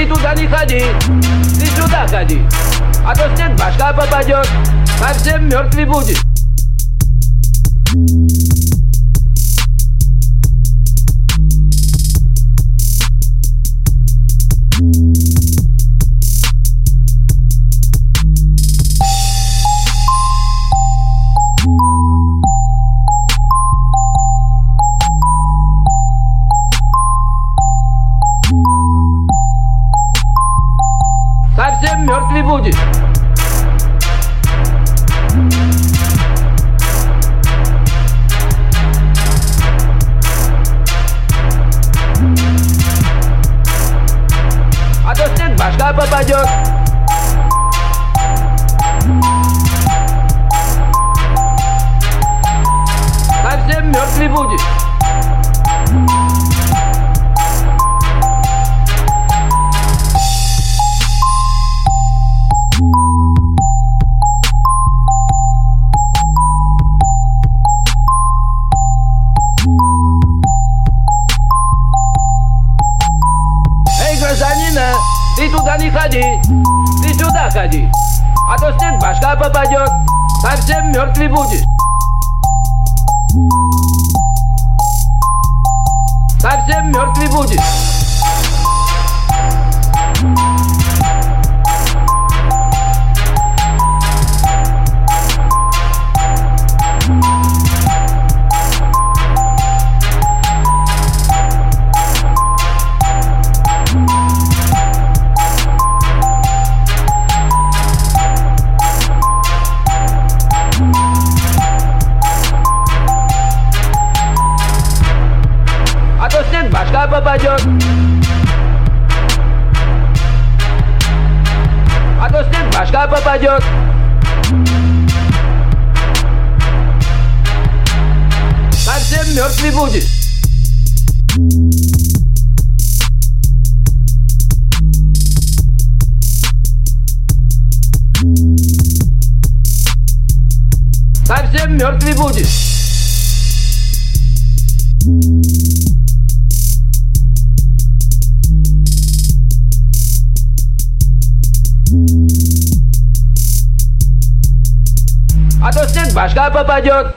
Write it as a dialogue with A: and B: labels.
A: ты туда не ходи, ты сюда ходи, а то снег башка попадет, совсем мертвый будешь. Мертвый будешь. А то снег башка попадет. Ты туда не ходи, ты сюда ходи, а то снег башка попадет, совсем мертвый будешь. Совсем мертвый будешь. А башка попадет. А башка попадет. Совсем мертвый будешь. Совсем мертвый будешь. А то снег башка попадет.